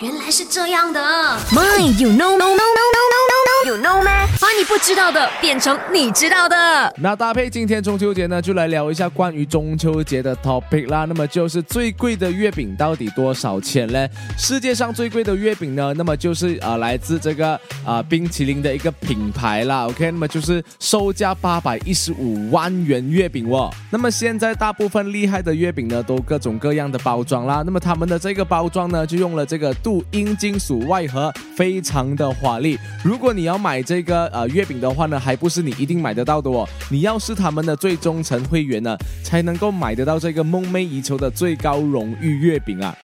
原来是这样的。My, you know, no, no, 不知道的变成你知道的。那搭配今天中秋节呢，就来聊一下关于中秋节的 topic 啦。那么就是最贵的月饼到底多少钱呢？世界上最贵的月饼呢，那么就是啊来自这个啊冰淇淋的一个品牌啦。OK，那么就是售价八百一十五万元月饼哦。那么现在大部分厉害的月饼呢，都各种各样的包装啦。那么他们的这个包装呢，就用了这个镀银金属外盒，非常的华丽。如果你要买这个呃月饼的话呢，还不是你一定买得到的哦。你要是他们的最忠诚会员呢，才能够买得到这个梦寐以求的最高荣誉月饼啊。